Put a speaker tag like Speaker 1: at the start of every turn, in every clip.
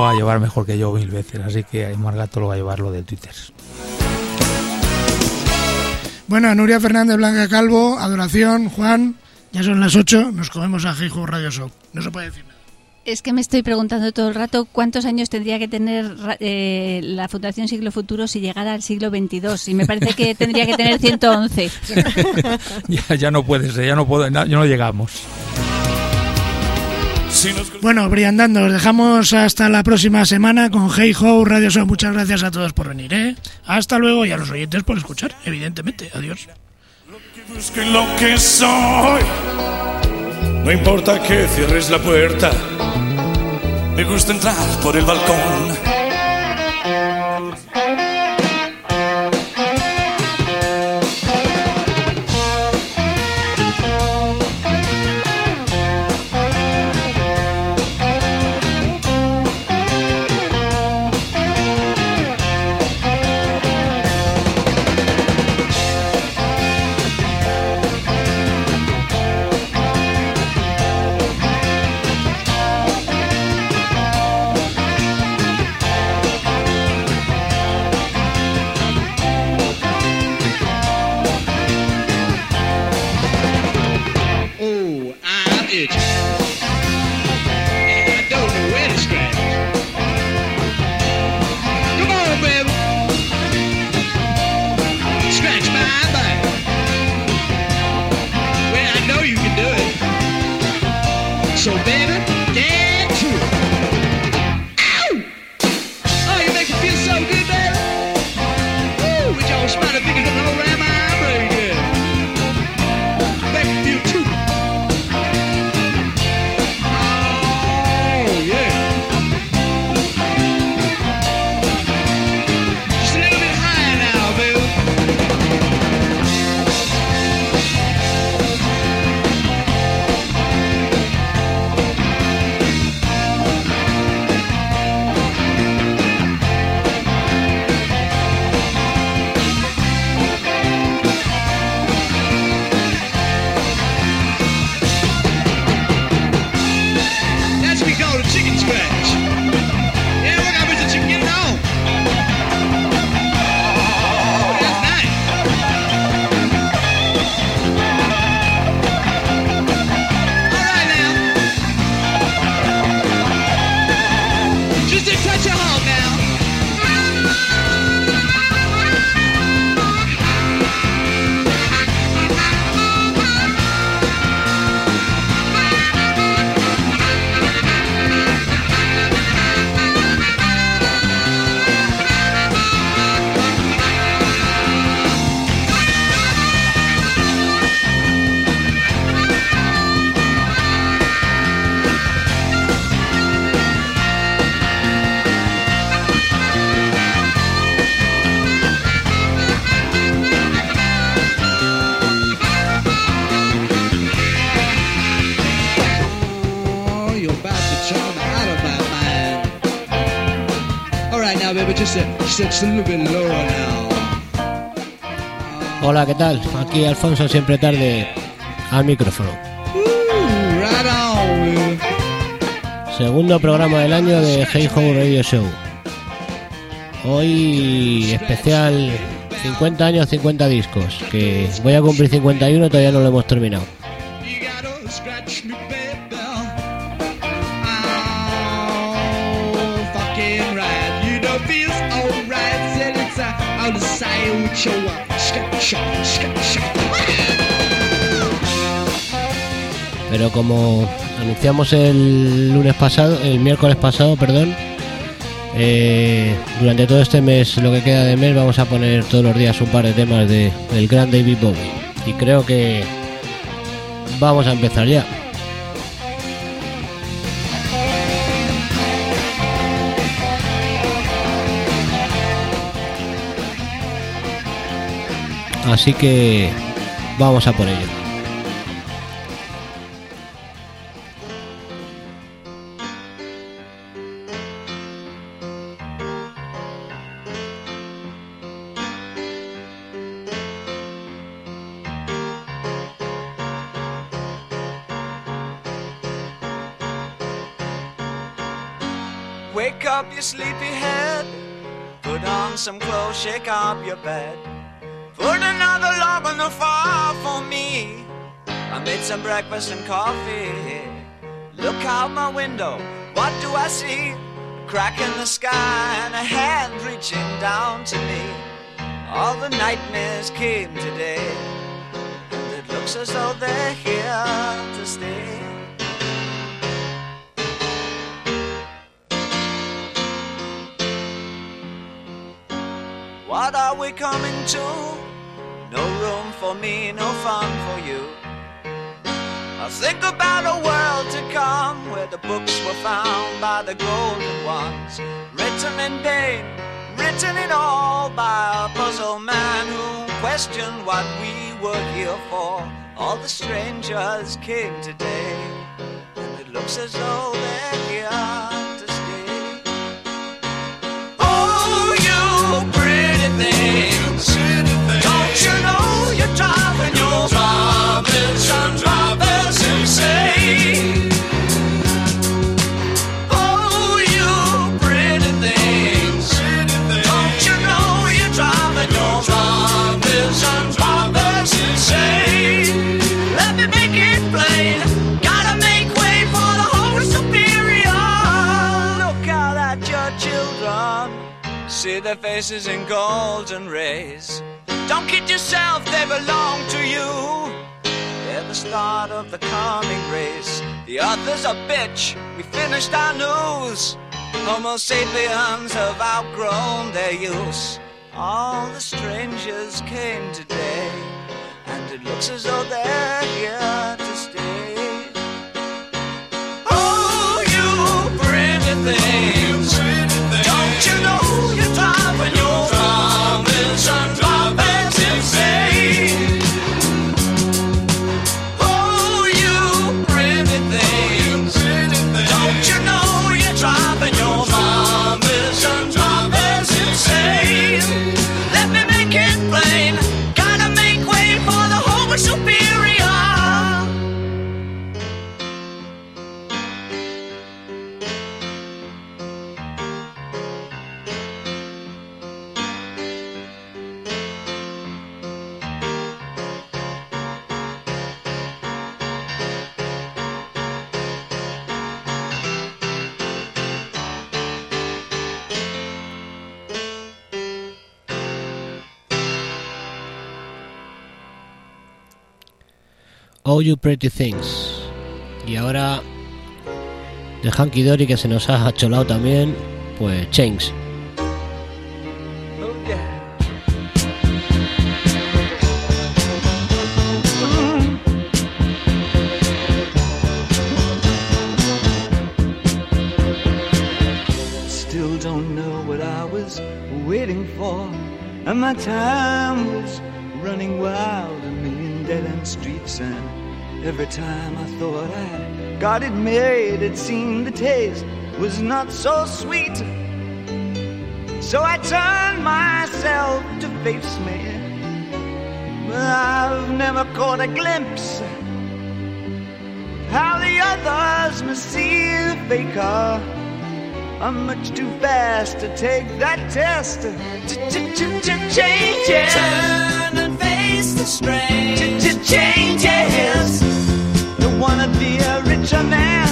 Speaker 1: va a llevar mejor que yo mil veces, así que Aymar Gato lo va a llevar lo del Twitter.
Speaker 2: Bueno, Nuria Fernández Blanca Calvo, Adoración, Juan, ya son las 8, nos comemos a Hijo Radio Show. No se puede decir nada.
Speaker 3: Es que me estoy preguntando todo el rato cuántos años tendría que tener eh, la Fundación Siglo Futuro si llegara al siglo XXII. Y me parece que tendría que tener 111.
Speaker 1: ya, ya no puede ser, ya no, puedo, ya no llegamos.
Speaker 2: Bueno, Briandando, os dejamos hasta la próxima semana con Hey Ho Radio Show. Muchas gracias a todos por venir, ¿eh? Hasta luego y a los oyentes por escuchar, evidentemente. Adiós.
Speaker 4: lo que soy. No importa que cierres la puerta, me gusta entrar por el balcón.
Speaker 5: Hola, ¿qué tal? Aquí Alfonso, siempre tarde al micrófono. Segundo programa del año de Hey Ho Radio Show. Hoy especial 50 años, 50 discos. Que voy a cumplir 51, todavía no lo hemos terminado. Pero como anunciamos el lunes pasado, el miércoles pasado, perdón, eh, durante todo este mes, lo que queda de mes, vamos a poner todos los días un par de temas de, del gran David Bowie. Y creo que vamos a empezar ya. Así que vamos a por ello.
Speaker 6: Wake up your sleepy head. Put on some clothes, shake up your bed. Some breakfast and coffee. Look out my window, what do I see? A crack in the sky and a hand reaching down to me. All the nightmares came today, and it looks as though they're here to stay. What are we coming to? No room for me, no fun for you. Think about a world to come where the books were found by the golden ones, written in pain, written in all by a puzzle man who questioned what we were here for. All the strangers came today, and it looks as though they're here to stay. Oh, you pretty things. See their faces in golden rays. Don't kid yourself, they belong to you. They're the start of the coming race. The others a bitch, we finished our news. Homo sapiens have outgrown their use. All the strangers came today, and it looks as though they're here to stay. Oh, you things. Don't Oh You Pretty Things.
Speaker 5: Y ahora de Hanky Dory que se nos ha acholado también, pues Change.
Speaker 6: Still don't know what I was waiting for, and my time every time I thought I got it made, it seemed the taste was not so sweet. So I turned myself to face me. But I've never caught a glimpse how the others must see the faker. I'm much too fast to take that test. Changes. Turn and face the strain. Changes. Don't wanna be a richer man.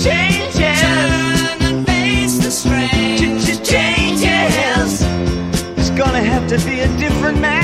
Speaker 6: Changes. Turn and face the strain. Changes. It's gonna have to be a different man.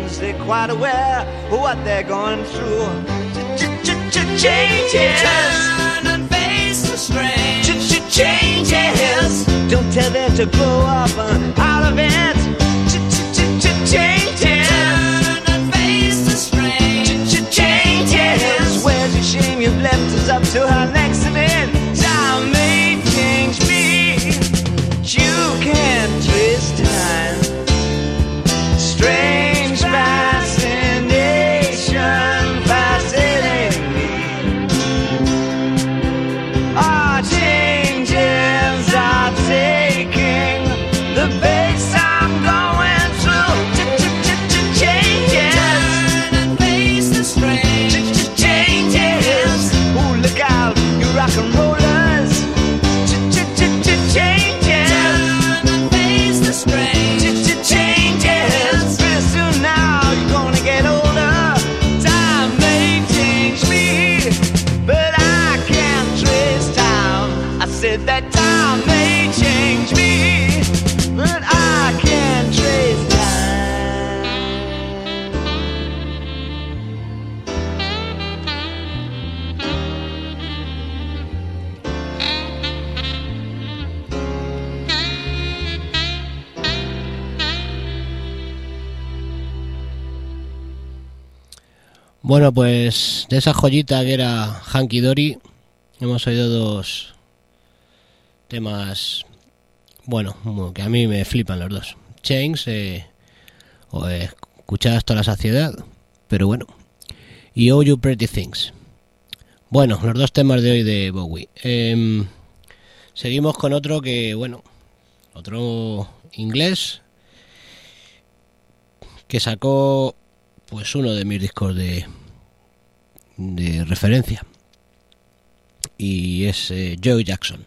Speaker 6: because they're quite aware of what they're going through. Changes. Turn and face the strange. Changes. Don't tell them to grow up and out of it. Changes. Turn and face the strange. Changes. Where's the shame you've left us up to her now.
Speaker 5: Bueno, pues de esa joyita que era Hanky Dory, hemos oído dos temas, bueno, que a mí me flipan los dos. Chains, eh, o eh, escuchar hasta la saciedad, pero bueno. Y Oh You Pretty Things. Bueno, los dos temas de hoy de Bowie. Em, seguimos con otro que, bueno, otro inglés que sacó pues uno de mis discos de, de referencia y es eh, Joe Jackson.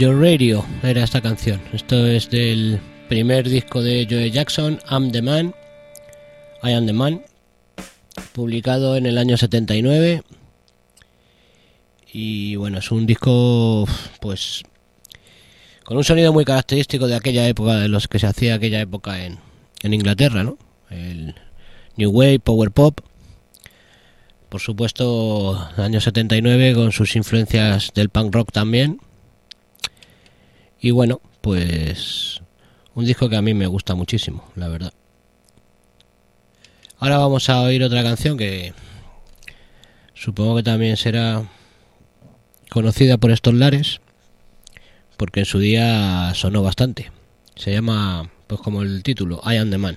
Speaker 7: Your
Speaker 8: Radio era esta canción. Esto es del primer disco de Joe Jackson, I'm the Man, I Am the Man, publicado en el año 79. Y bueno, es un disco, pues, con un sonido muy característico de aquella época, de los que se hacía aquella época en, en Inglaterra, ¿no? El New Wave, Power Pop por supuesto, año 79 con sus influencias del punk rock también. Y bueno, pues un disco que a mí me gusta muchísimo, la verdad. Ahora vamos a oír otra canción que supongo que también será conocida por estos lares, porque en su día sonó bastante. Se llama, pues como el título, I Am the Man.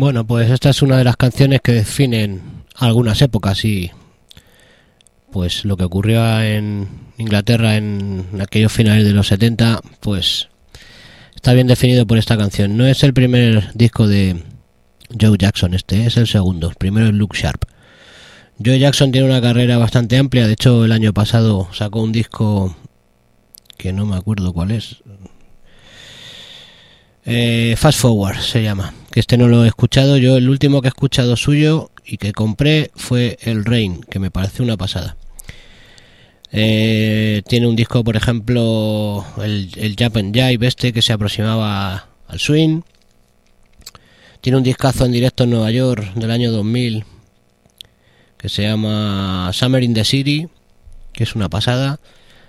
Speaker 8: Bueno, pues esta es una de las canciones que definen algunas épocas y pues lo que ocurrió en Inglaterra en aquellos finales de los 70, pues está bien definido por esta canción. No es el primer disco de Joe Jackson, este es el segundo, el primero es Luke Sharp. Joe Jackson tiene una carrera bastante amplia, de hecho el año pasado sacó un disco que no me acuerdo cuál es, eh, Fast Forward se llama, que este no lo he escuchado. Yo el último que he escuchado suyo y que compré fue el Rain, que me parece una pasada. Eh, tiene un disco, por ejemplo, el, el Japan Jive, este que se aproximaba al swing. Tiene un discazo en directo en Nueva York del año 2000 que se llama Summer in the City, que es una pasada.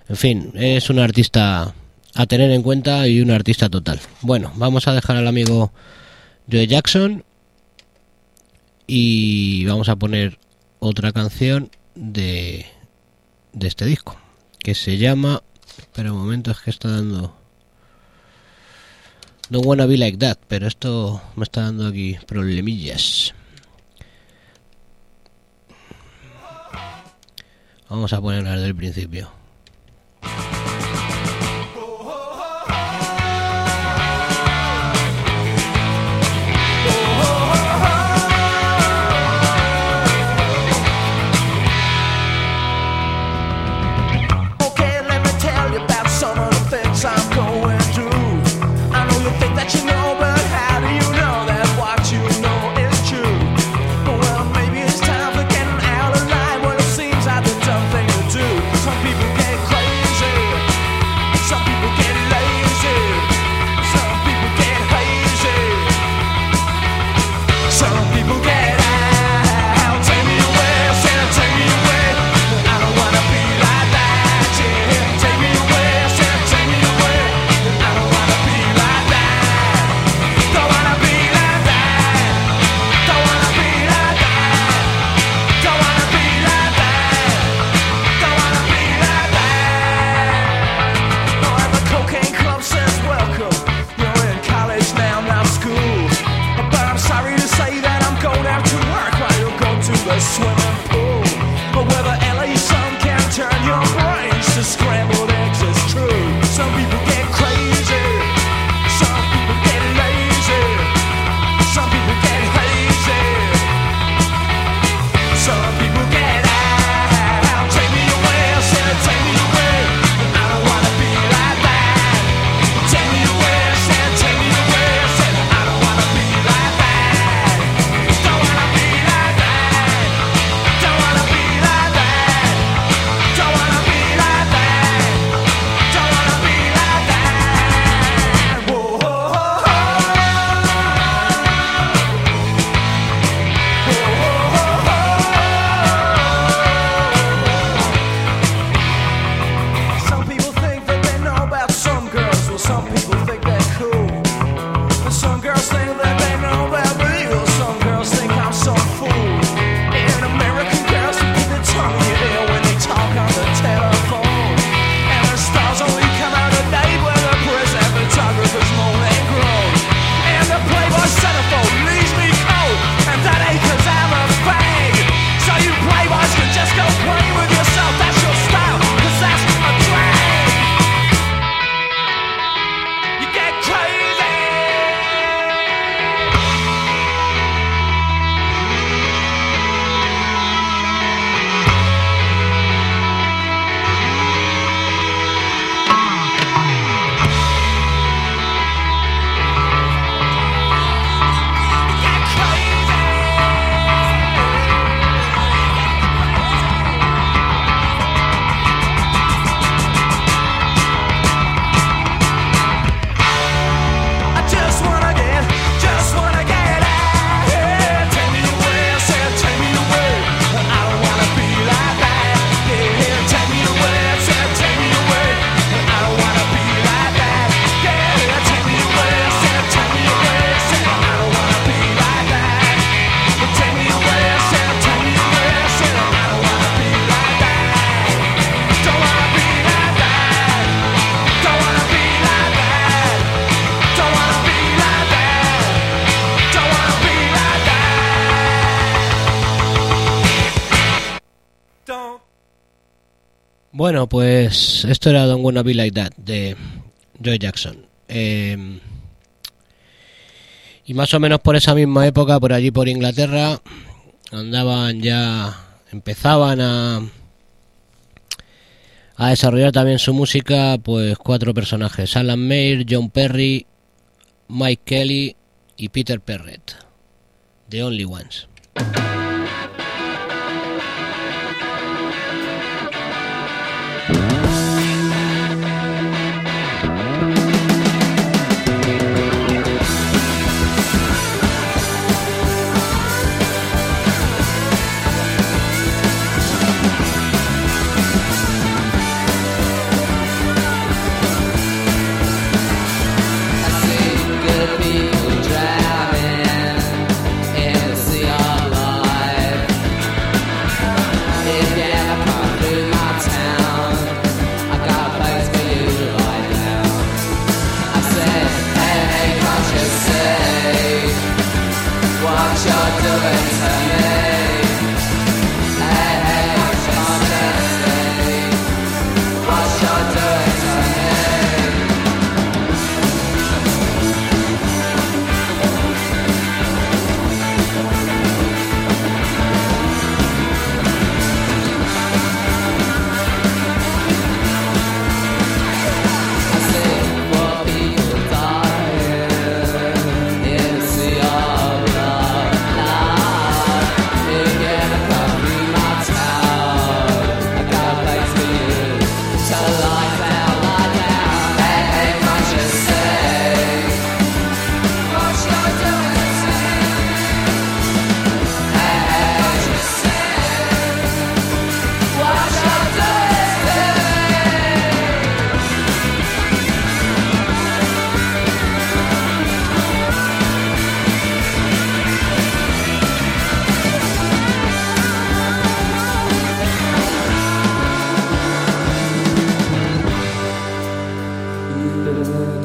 Speaker 8: En fin, es un artista a tener en cuenta y un artista total. Bueno, vamos a dejar al amigo Joe Jackson y vamos a poner otra canción de, de este disco que se llama. Espera un momento, es que está dando. Don't wanna be like that, pero esto me está dando aquí problemillas. Vamos a ponerlas del principio. Pues esto era Don't Wanna Be Like That de Joe Jackson.
Speaker 5: Eh, y más o menos por esa misma época, por allí por Inglaterra, andaban ya, empezaban a, a desarrollar también su música, pues cuatro personajes, Alan Mayer, John Perry, Mike Kelly y Peter Perrett The Only Ones.
Speaker 9: good.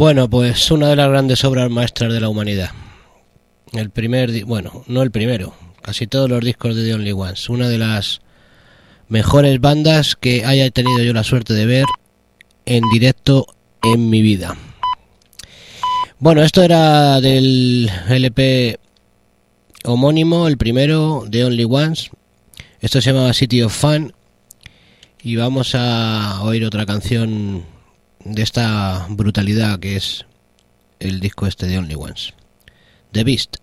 Speaker 5: Bueno, pues una de las grandes obras maestras de la humanidad. El primer, bueno, no el primero, casi todos los discos de The Only Ones. Una de las mejores bandas que haya tenido yo la suerte de ver en directo en mi vida. Bueno, esto era del LP homónimo, el primero, The Only Ones. Esto se llamaba City of Fun. Y vamos a oír otra canción de esta brutalidad que es el disco este de Only Ones. The Beast.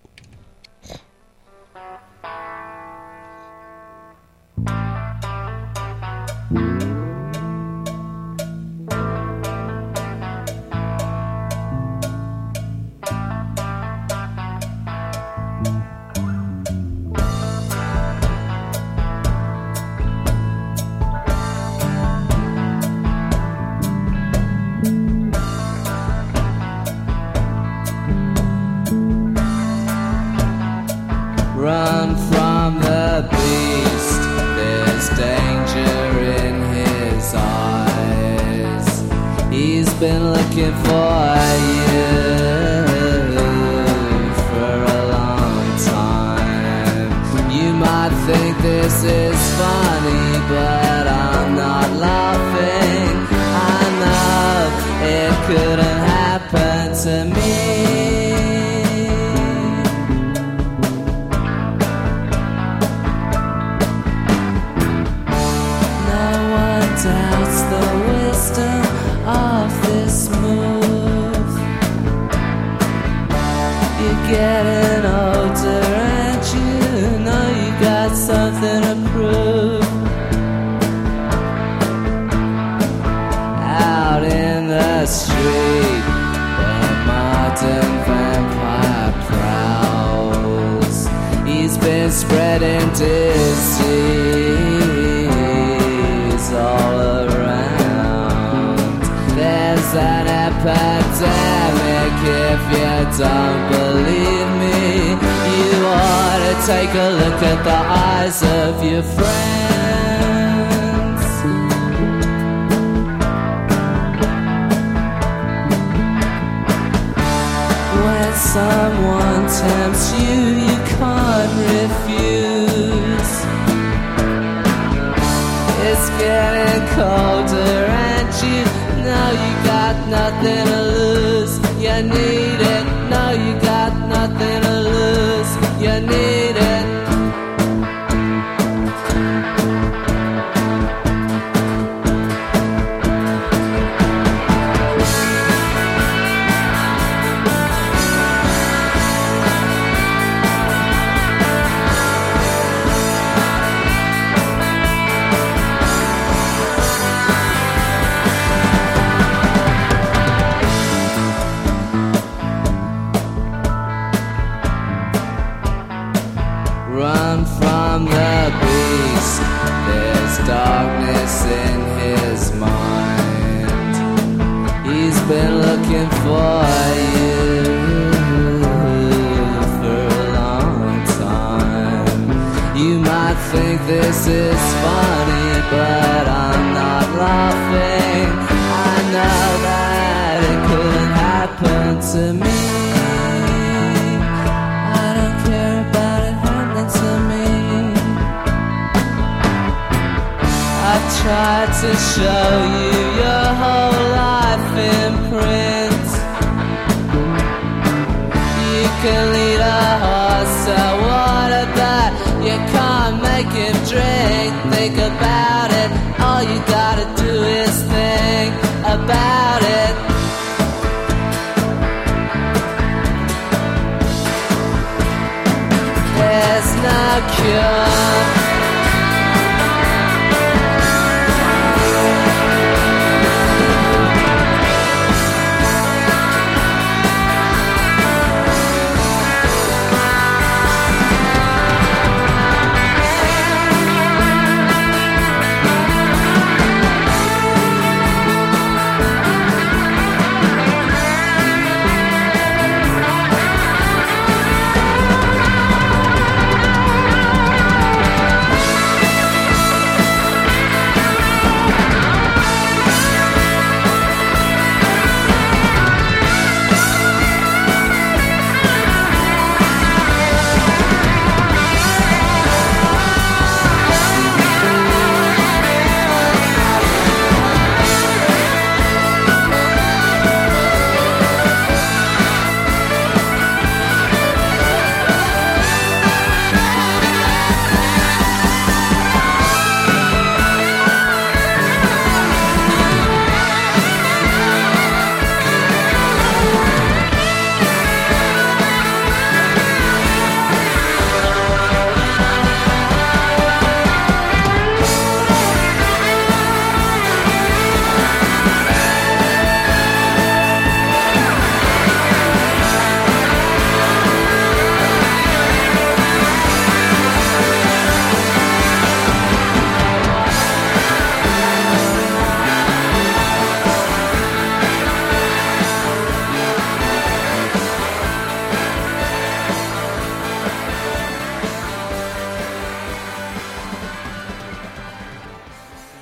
Speaker 9: Looking for you for a long time. You might think this is funny, but don't believe me. You ought to take a look at the eyes of your friends. When someone tempts you, you can't refuse. It's getting colder, and you know you got nothing to lose. You need it, you got nothing to lose. You need think this is funny, but I'm not laughing. I know that it couldn't happen to me. I don't care about it happening to me. I've tried to show you your whole life in print. You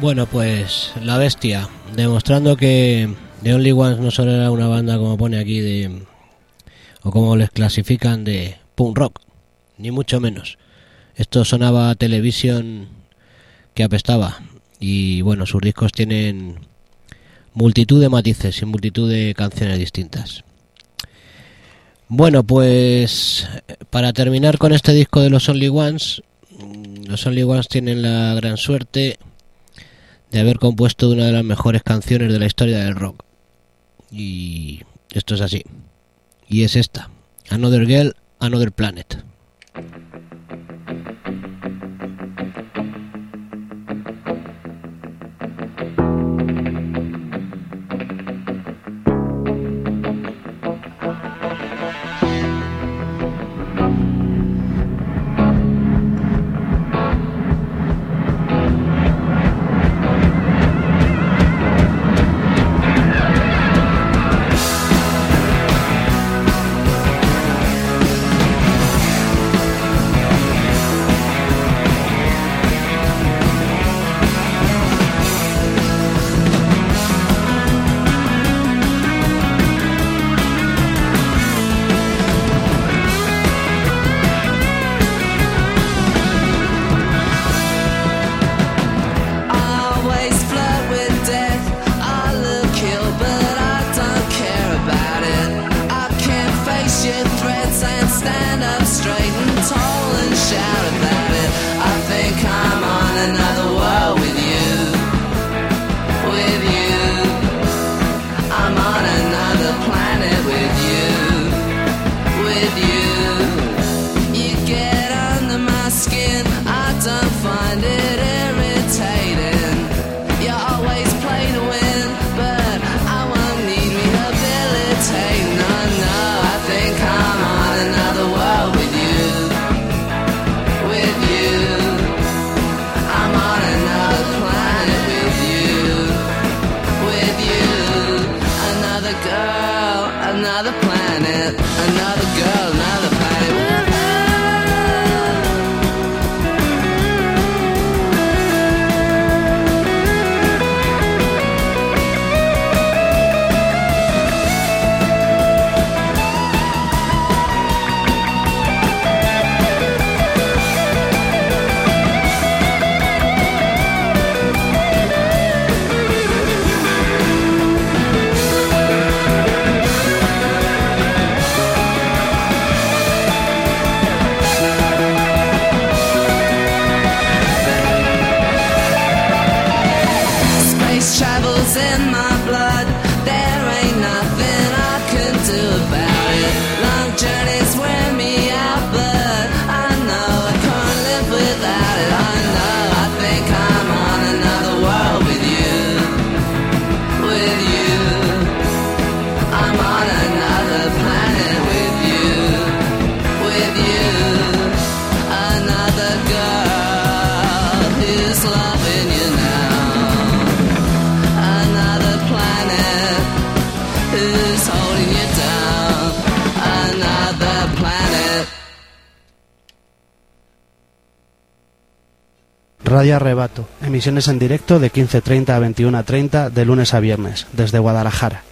Speaker 5: Bueno, pues la bestia, demostrando que
Speaker 9: The Only Ones no solo era una banda como pone aquí de o como les clasifican de punk rock, ni mucho menos. Esto sonaba a televisión que apestaba y bueno, sus discos tienen multitud de matices y multitud de canciones distintas. Bueno, pues para terminar con este disco de los Only Ones, mm, los Only Ones tienen la gran suerte de haber compuesto una de las mejores canciones de la historia del rock. Y esto es así. Y es esta. Another Girl, Another Planet.
Speaker 10: Radio Arrebato, emisiones en directo de 15.30 a 21.30 de lunes a viernes, desde Guadalajara.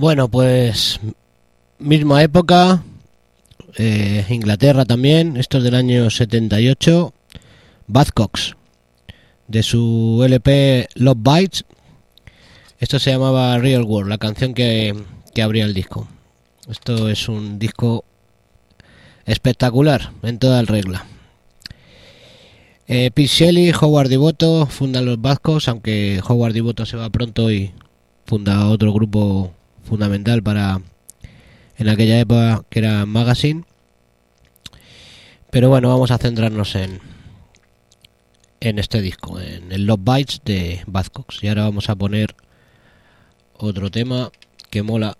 Speaker 11: Bueno, pues misma época, eh, Inglaterra también, esto es del año 78, Buzzcocks, de su LP Love Bites, esto se llamaba Real World, la canción que, que abría el disco. Esto es un disco espectacular en toda regla. Eh, Shelley, Howard Devoto fundan los Buzzcocks, aunque Howard Devoto se va pronto y funda otro grupo fundamental para en aquella época que era Magazine. Pero bueno, vamos a centrarnos en en este disco, en el Love Bites de Buzzcocks. Y ahora vamos a poner otro tema que mola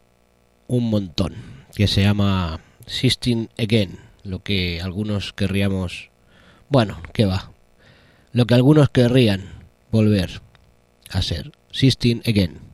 Speaker 11: un montón, que se llama Sisting Again, lo que algunos querríamos, bueno, que va, lo que algunos querrían volver a ser, Sisting Again.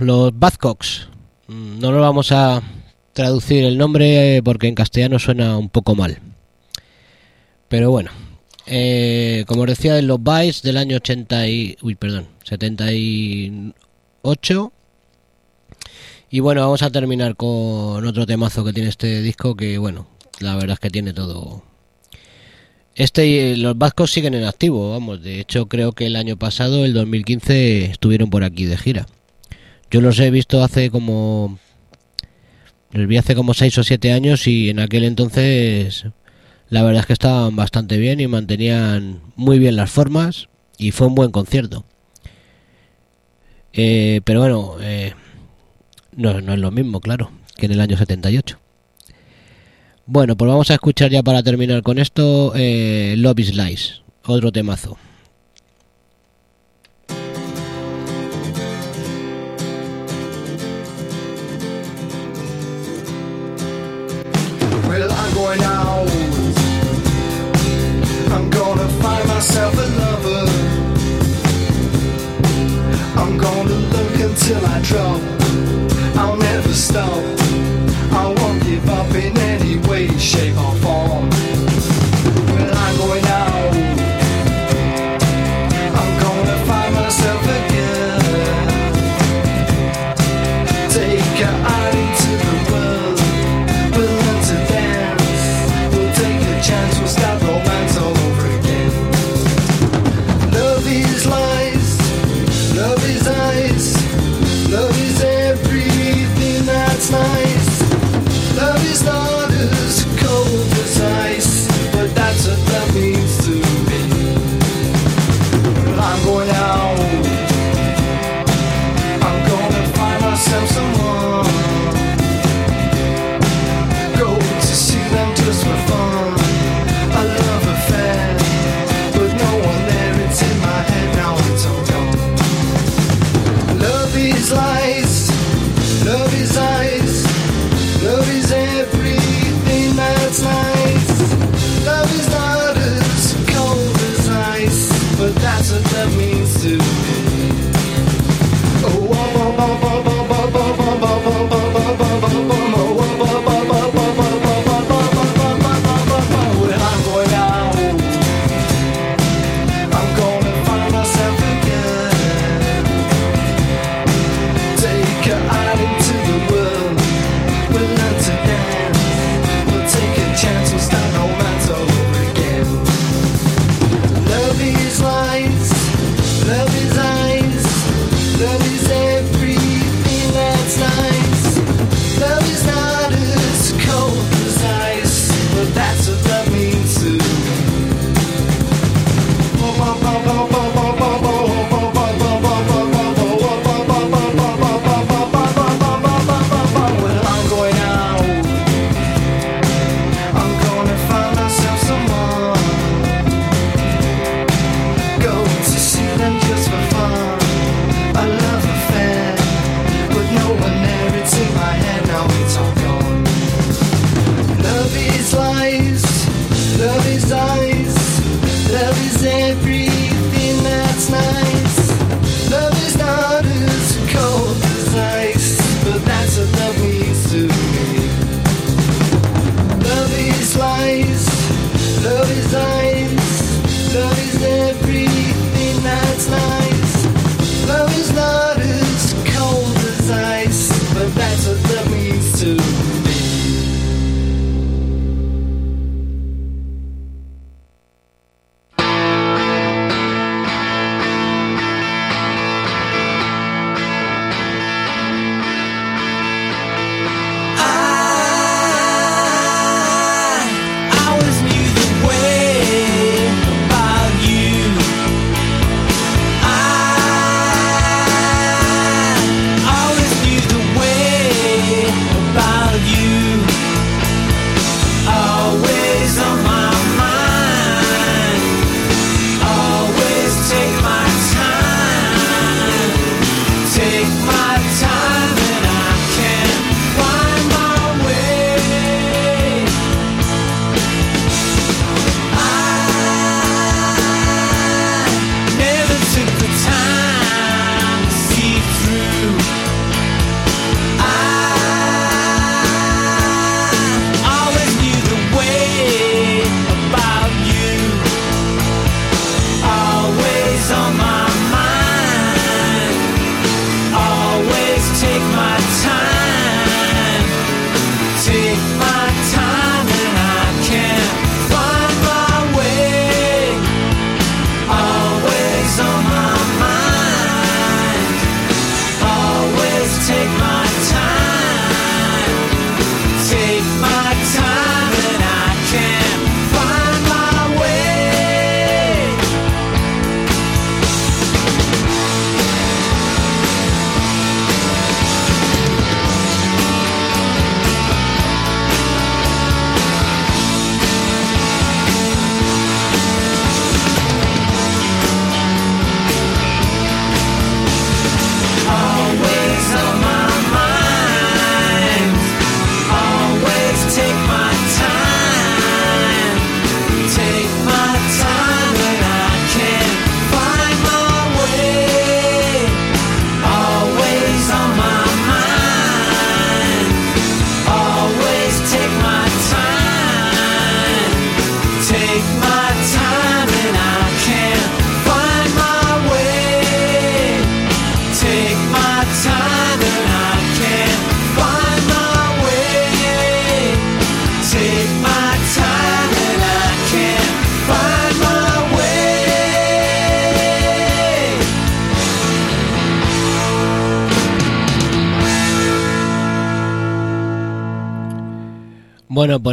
Speaker 11: Los Buzzcocks. Mm, No lo vamos a traducir el nombre eh, porque en castellano suena un poco mal. Pero bueno, eh, como os decía, en los Vice del año 80 y, uy, perdón, 78. Y bueno, vamos a terminar con otro temazo que tiene este disco que, bueno, la verdad es que tiene todo. Este y los vascos siguen en activo, vamos. De hecho, creo que el año pasado, el 2015, estuvieron por aquí de gira. Yo los he visto hace como... Los vi hace como 6 o 7 años y en aquel entonces la verdad es que estaban bastante bien y mantenían muy bien las formas y fue un buen concierto. Eh, pero bueno, eh,
Speaker 5: no, no es lo mismo, claro, que en el año 78. Bueno, pues vamos a escuchar ya para terminar con esto eh, Love is Lies, otro temazo.
Speaker 12: going out. I'm gonna find myself a lover. I'm gonna look until I drop. I'll never stop.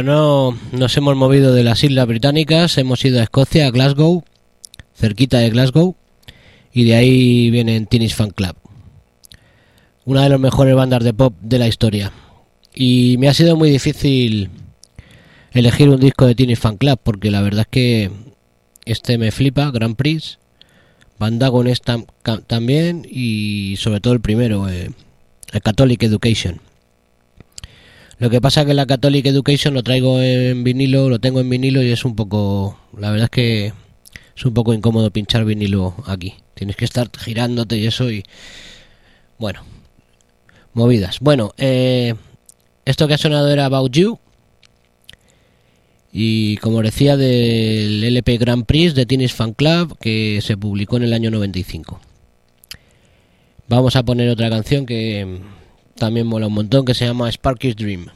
Speaker 12: No
Speaker 13: nos hemos movido de las Islas Británicas, hemos ido a Escocia, a Glasgow, cerquita de Glasgow, y de ahí vienen Teenage Fan Club. Una de las mejores bandas de pop de la historia. Y me ha sido muy difícil elegir un disco de Teenage Fan Club, porque la verdad es que este me flipa, Grand Prix, Bandagon es tam- ca- también, y sobre todo el primero, eh, Catholic Education. Lo que pasa que la Catholic Education lo traigo en vinilo, lo tengo en vinilo y es un poco, la verdad es que es un poco incómodo pinchar vinilo aquí. Tienes que estar girándote y eso y bueno, movidas. Bueno, eh, esto que ha sonado era About You y como decía del LP Grand Prix de Teenage Fan Club que se publicó en el año 95. Vamos a poner otra canción que también mola un montón que se llama Sparky's Dream.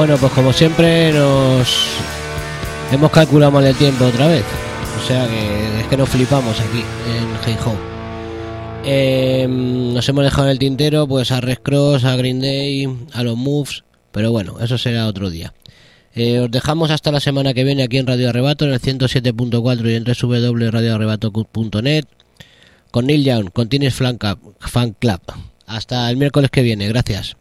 Speaker 13: Bueno, pues como siempre nos hemos calculado mal el tiempo otra vez. O sea que es que nos flipamos aquí en Hey Ho. Eh, nos hemos dejado en el tintero pues a Red Cross, a Green Day, a los Moves, pero bueno, eso será otro día. Eh, os dejamos hasta la semana que viene aquí en Radio Arrebato, en el 107.4 y en www.radioarrebato.net con Neil Young, con Club. Fan Club. Hasta el miércoles que viene, gracias.